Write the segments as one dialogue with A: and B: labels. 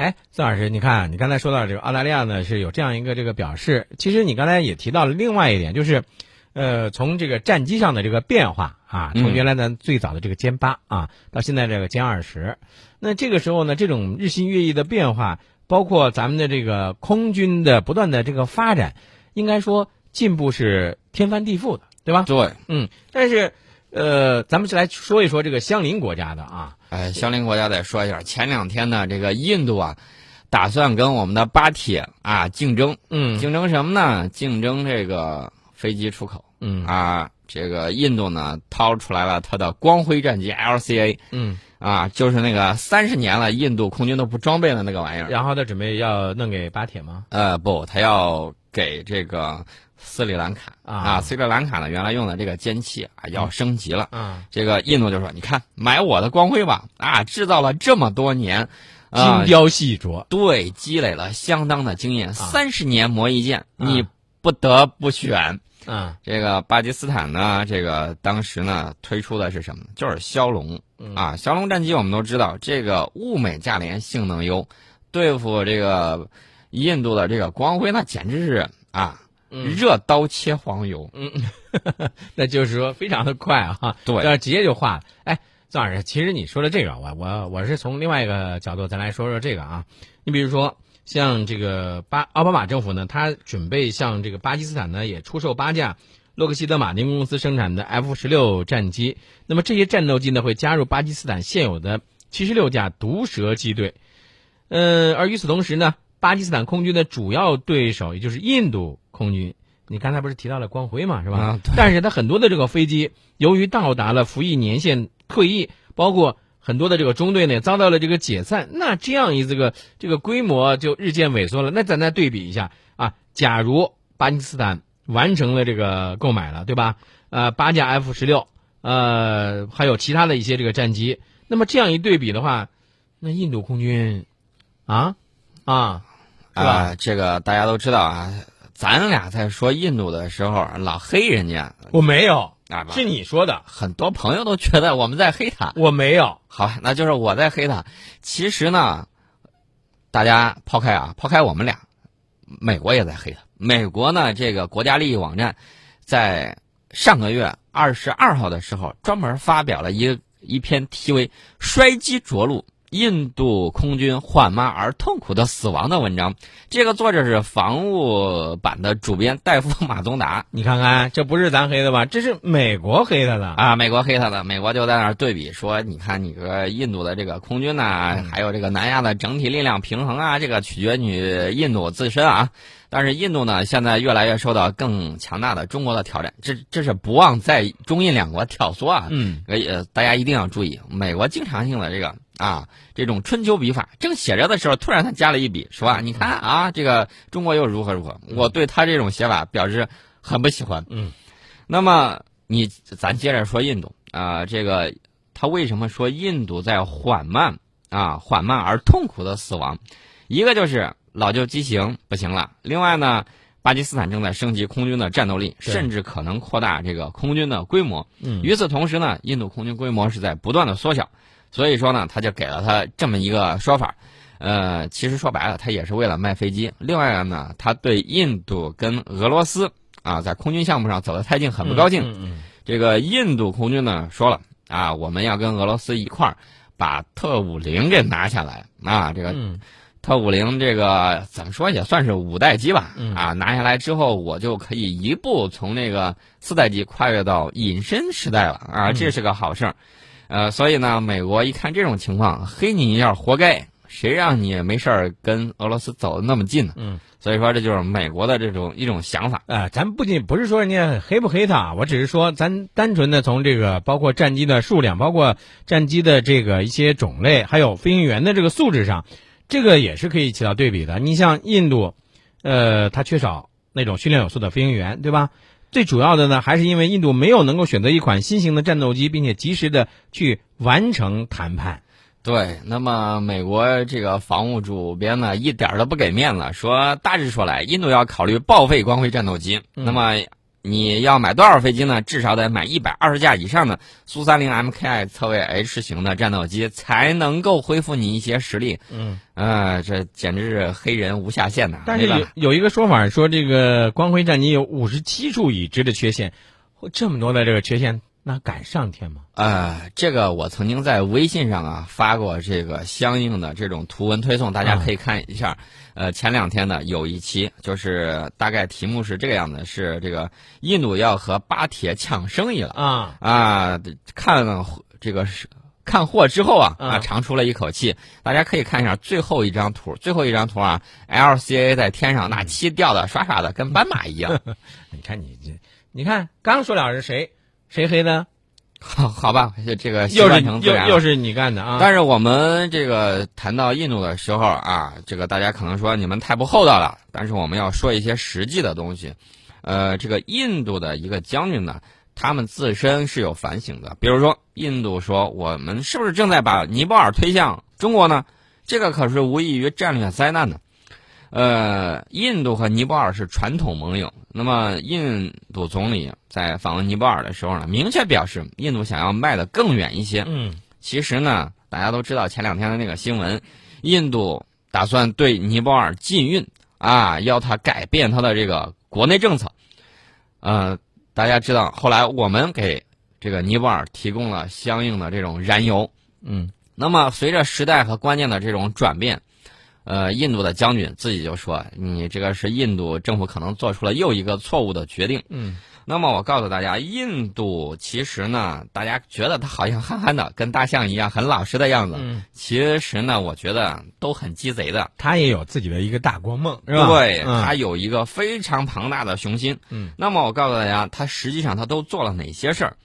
A: 哎，孙老师，你看，你刚才说到这个澳大利亚呢是有这样一个这个表示，其实你刚才也提到了另外一点，就是，呃，从这个战机上的这个变化啊，从
B: 嗯
A: 原来的最早的这个歼八啊，到现在这个歼二十，那这个时候呢，这种日新月异的变化，包括咱们的这个空军的不断的这个发展，应该说进步是天翻地覆的，对吧？
B: 对，
A: 嗯，但是，呃，咱们就来说一说这个相邻国家的啊，
B: 哎，相邻国家得说一下，前两天呢，这个印度啊，打算跟我们的巴铁啊竞争，
A: 嗯
B: 竞争什么呢？竞争这个飞机出口
A: 嗯
B: 啊。这个印度呢，掏出来了它的光辉战机 LCA
A: 嗯，
B: 啊，就是那个三十年了，印度空军都不装备的那个玩意儿。
A: 然后他准备要弄给巴铁吗？
B: 呃，不，他要给这个斯里兰卡
A: 啊
B: 斯里兰卡呢原来用的这个歼七啊要升级了。
A: 嗯，
B: 这个印度就说：“你看，买我的光辉吧！啊，制造了这么多年，
A: 精
B: 啊，
A: 雕细琢，
B: 对，积累了相当的经验，三十年磨一剑，
A: 啊
B: 你不得不选。
A: 嗯，
B: 这个巴基斯坦呢，这个当时呢推出的是什么？就是枭龙
A: 嗯
B: 啊，枭龙战机我们都知道，这个物美价廉，性能优，对付这个印度的这个光辉，那简直是啊，
A: 嗯
B: 热刀切黄油。
A: 嗯 那就是说非常的快啊，
B: 对
A: 这直接就化了。哎，宋老师，其实你说的这个，我我我是从另外一个角度咱来说说这个啊。你比如说，像这个巴奥巴马政府呢，他准备向这个巴基斯坦呢也出售八架洛克希德马丁公司生产的 F 十六战机。那么这些战斗机呢会加入巴基斯坦现有的七十六架毒蛇机队。嗯，而与此同时呢，巴基斯坦空军的主要对手也就是印度空军，你刚才不是提到了光辉嘛，是吧？但是它很多的这个飞机，由于到达了服役年限退役，包括很多的这个中队呢遭到了这个解散，那这样一这个这个规模就日渐萎缩了。那咱再对比一下啊，假如巴基斯坦完成了这个购买了，对吧？呃，八架 F 十六，呃，还有其他的一些这个战机，那么这样一对比的话，那印度空军啊啊，是吧？
B: 啊，这个大家都知道啊，咱俩在说印度的时候，老黑人家
A: 我没有，
B: 啊，
A: 是你说的，
B: 很多朋友都觉得我们在黑他。
A: 我没有。
B: 好，那就是我在黑他。其实呢，大家抛开啊，抛开我们俩，美国也在黑他。美国呢，这个国家利益网站在上个月二十二号的时候，专门发表了一一篇题为《摔机着陆：印度空军缓慢而痛苦的死亡》的文章。这个作者是防务版的主编戴夫马宗达。
A: 你看看，这不是咱黑的吧？这是美国黑他的。
B: 啊，美国黑他的，美国就在那儿对比说，你看你个印度的这个空军呐、还有这个南亚的整体力量平衡啊，这个取决于印度自身啊。但是印度呢，现在越来越受到更强大的中国的挑战，这这是不忘在中印两国挑唆啊。
A: 嗯，
B: 呃，大家一定要注意，美国经常性的这个啊，这种春秋笔法，正写着的时候，突然他加了一笔，说啊，你看啊，这个中国又如何如何，我对他这种写法表示很不喜欢。
A: 嗯，
B: 那么你咱接着说印度啊、这个他为什么说印度在缓慢啊，缓慢而痛苦的死亡？一个就是老旧机型不行了，另外呢，巴基斯坦正在升级空军的战斗力，甚至可能扩大这个空军的规模。
A: 嗯
B: 与此同时呢，印度空军规模是在不断的缩小，所以说呢，他就给了他这么一个说法。呃，其实说白了，他也是为了卖飞机。另外呢，他对印度跟俄罗斯啊在空军项目上走得太近很不高兴。
A: 嗯嗯
B: 这个印度空军呢说了啊，我们要跟俄罗斯一块儿把特五零给拿下来啊。这个
A: 嗯
B: 特五零这个怎么说也算是五代机吧，
A: 嗯
B: 啊，拿下来之后，我就可以一步从那个四代机跨越到隐身时代了啊，
A: 嗯
B: 这是个好事儿。呃，所以呢，美国一看这种情况，黑你一下活该，谁让你没事儿跟俄罗斯走的那么近呢？
A: 嗯，
B: 所以说这就是美国的这种一种想法。
A: 呃，咱不仅不是说人家黑不黑他，我只是说咱单纯的从这个包括战机的数量，包括战机的这个一些种类，还有飞行员的这个素质上，这个也是可以起到对比的。你像印度，呃，它缺少那种训练有素的飞行员，对吧？最主要的呢，还是因为印度没有能够选择一款新型的战斗机，并且及时的去完成谈判。
B: 对，那么美国这个防务主编呢，一点儿都不给面子，说大致说来，印度要考虑报废光辉战斗机。
A: 嗯
B: 那么你要买多少飞机呢？至少得买一百二十架以上的苏三零 MKI 侧卫 H 型的战斗机，才能够恢复你一些实力。
A: 嗯，
B: 呃，这简直是黑人无下限呐！
A: 但是有有一个说法说，这个光辉战机有五十七处已知的缺陷，这么多的这个缺陷，那敢上天吗？
B: 呃，这个我曾经在微信上啊发过这个相应的这种图文推送，大家可以看一下。呃，前两天呢有一期，就是大概题目是这个样子，是这个印度要和巴铁抢生意了
A: 啊
B: 啊！看了这个是看货之后啊啊，长出了一口气。大家可以看一下最后一张图，最后一张图啊，LCA 在天上那漆掉的刷刷的，跟斑马一样。
A: 你看你这，你看刚说了是谁谁黑的？
B: 好，好吧，这个
A: 又是又又是你干的啊！
B: 但是我们这个谈到印度的时候啊，这个大家可能说你们太不厚道了。但是我们要说一些实际的东西。呃，这个印度的一个将军呢，他们自身是有反省的。比如说，印度说我们是不是正在把尼泊尔推向中国呢？这个可是无异于战略灾难呢。呃，印度和尼泊尔是传统盟友。那么，印度总理在访问尼泊尔的时候呢，明确表示，印度想要迈得更远一些。
A: 嗯，
B: 其实呢，大家都知道前两天的那个新闻，印度打算对尼泊尔禁运啊，要他改变他的这个国内政策。呃，大家知道，后来我们给这个尼泊尔提供了相应的这种燃油。
A: 嗯，
B: 那么随着时代和观念的这种转变。呃，印度的将军自己就说：“你这个是印度政府可能做出了又一个错误的决定。”
A: 嗯，
B: 那么我告诉大家，印度其实呢，大家觉得他好像憨憨的，跟大象一样很老实的样子。
A: 嗯，
B: 其实呢，我觉得都很鸡贼的。
A: 他也有自己的一个大国梦，是吧？
B: 对，他有一个非常庞大的雄心。
A: 嗯，
B: 那么我告诉大家，他实际上他都做了哪些事儿？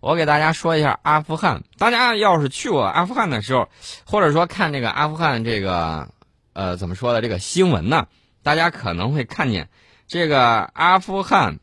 B: 我给大家说一下阿富汗。大家要是去过阿富汗的时候，或者说看这个阿富汗这个。呃，怎么说的这个新闻呢？大家可能会看见这个阿富汗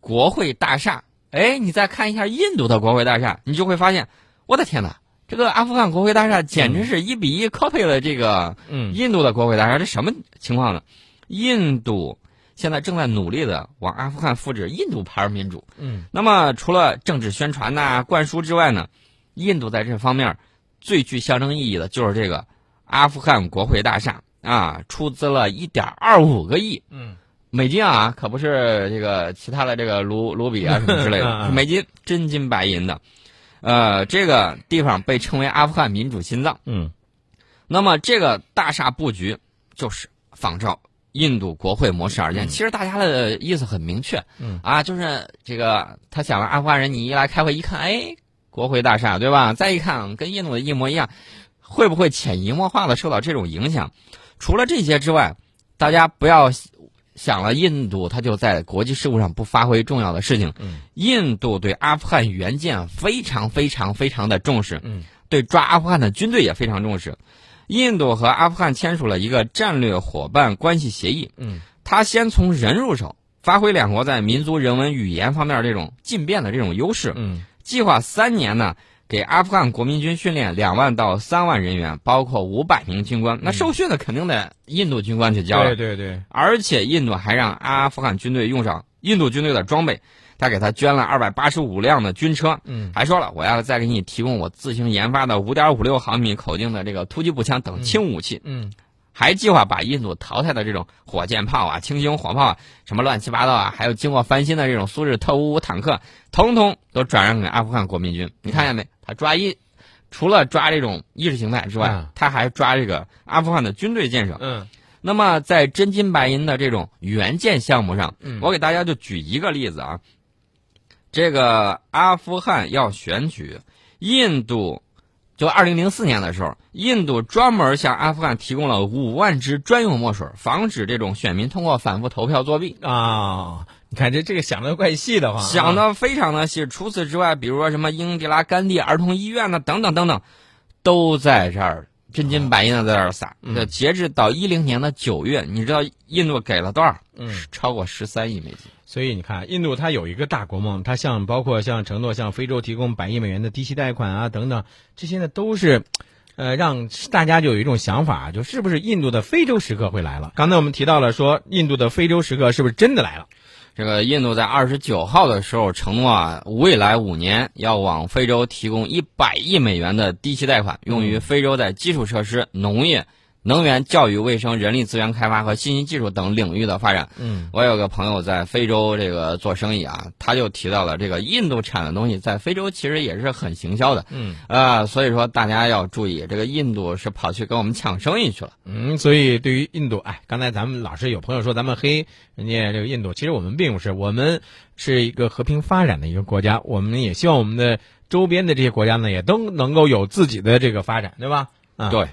B: 国会大厦。哎，你再看一下印度的国会大厦，你就会发现，我的天哪，这个阿富汗国会大厦简直是一比一 copy 了这个印度的国会大厦。这什么情况呢？印度现在正在努力的往阿富汗复制印度牌民主。
A: 嗯，
B: 那么除了政治宣传呐、灌输之外呢，印度在这方面最具象征意义的就是这个。阿富汗国会大厦啊，出资了一点二五个亿，
A: 嗯，
B: 美金啊，可不是这个其他的这个卢卢比啊什么之类的，是美金，真金白银的。呃，这个地方被称为阿富汗民主心脏，
A: 嗯，
B: 那么这个大厦布局就是仿照印度国会模式而建。其实大家的意思很明确，
A: 嗯
B: 啊，就是这个他想了阿富汗人，你一来开会一看，哎，国会大厦对吧？再一看，跟印度的一模一样。会不会潜移默化的受到这种影响？除了这些之外，大家不要想了，印度它就在国际事务上不发挥重要的事情。
A: 嗯，
B: 印度对阿富汗援建非常非常非常的重视。
A: 嗯，
B: 对抓阿富汗的军队也非常重视。印度和阿富汗签署了一个战略伙伴关系协议。
A: 嗯，
B: 他先从人入手，发挥两国在民族、人文、语言方面这种进变的这种优势。
A: 嗯，
B: 计划三年呢。给阿富汗国民军训练两万到三万人员，包括五百名军官。那受训的肯定得印度军官去教
A: 了。对对对。
B: 而且印度还让阿富汗军队用上印度军队的装备，他给他捐了二百八十五辆的军车。
A: 嗯。
B: 还说了，我要再给你提供我自行研发的五点五六毫米口径的这个突击步枪等轻武器。
A: 嗯。
B: 还计划把印度淘汰的这种火箭炮啊、轻型火炮啊、什么乱七八糟啊，还有经过翻新的这种苏制特五五坦克，统统都转让给阿富汗国民军。你看见没？他抓一，除了抓这种意识形态之外，他还抓这个阿富汗的军队建设。
A: 嗯。
B: 那么在真金白银的这种援建项目上，
A: 嗯，
B: 我给大家就举一个例子啊。这个阿富汗要选举，印度。就二零零四年的时候，印度专门向阿富汗提供了五万支专用墨水，防止这种选民通过反复投票作弊
A: 啊！你看这这个想的怪细的慌，
B: 想的非常的细。除此之外，比如说什么英迪拉甘地儿童医院呢，等等等等，都在这儿真金白银的在这儿撒。
A: 那
B: 截至到一零年的九月，你知道印度给了多少？
A: 嗯，
B: 超过十三亿美金。
A: 所以你看，印度它有一个大国梦，它像包括像承诺向非洲提供百亿美元的低息贷款啊等等，这些呢都是，呃，让大家就有一种想法，就是不是印度的非洲时刻会来了？刚才我们提到了说，印度的非洲时刻是不是真的来了？
B: 这个印度在二十九号的时候承诺啊，未来五年要往非洲提供一百亿美元的低息贷款，用于非洲在基础设施、农业。能源、教育、卫生、人力资源开发和信息技术等领域的发展。
A: 嗯，
B: 我有个朋友在非洲这个做生意啊，他就提到了这个印度产的东西在非洲其实也是很行销的。
A: 嗯，
B: 啊，所以说大家要注意，这个印度是跑去跟我们抢生意去了。
A: 嗯，所以对于印度，哎，刚才咱们老是有朋友说咱们黑人家这个印度，其实我们并不是，我们是一个和平发展的一个国家，我们也希望我们的周边的这些国家呢，也都能够有自己的这个发展，对吧？啊，
B: 对。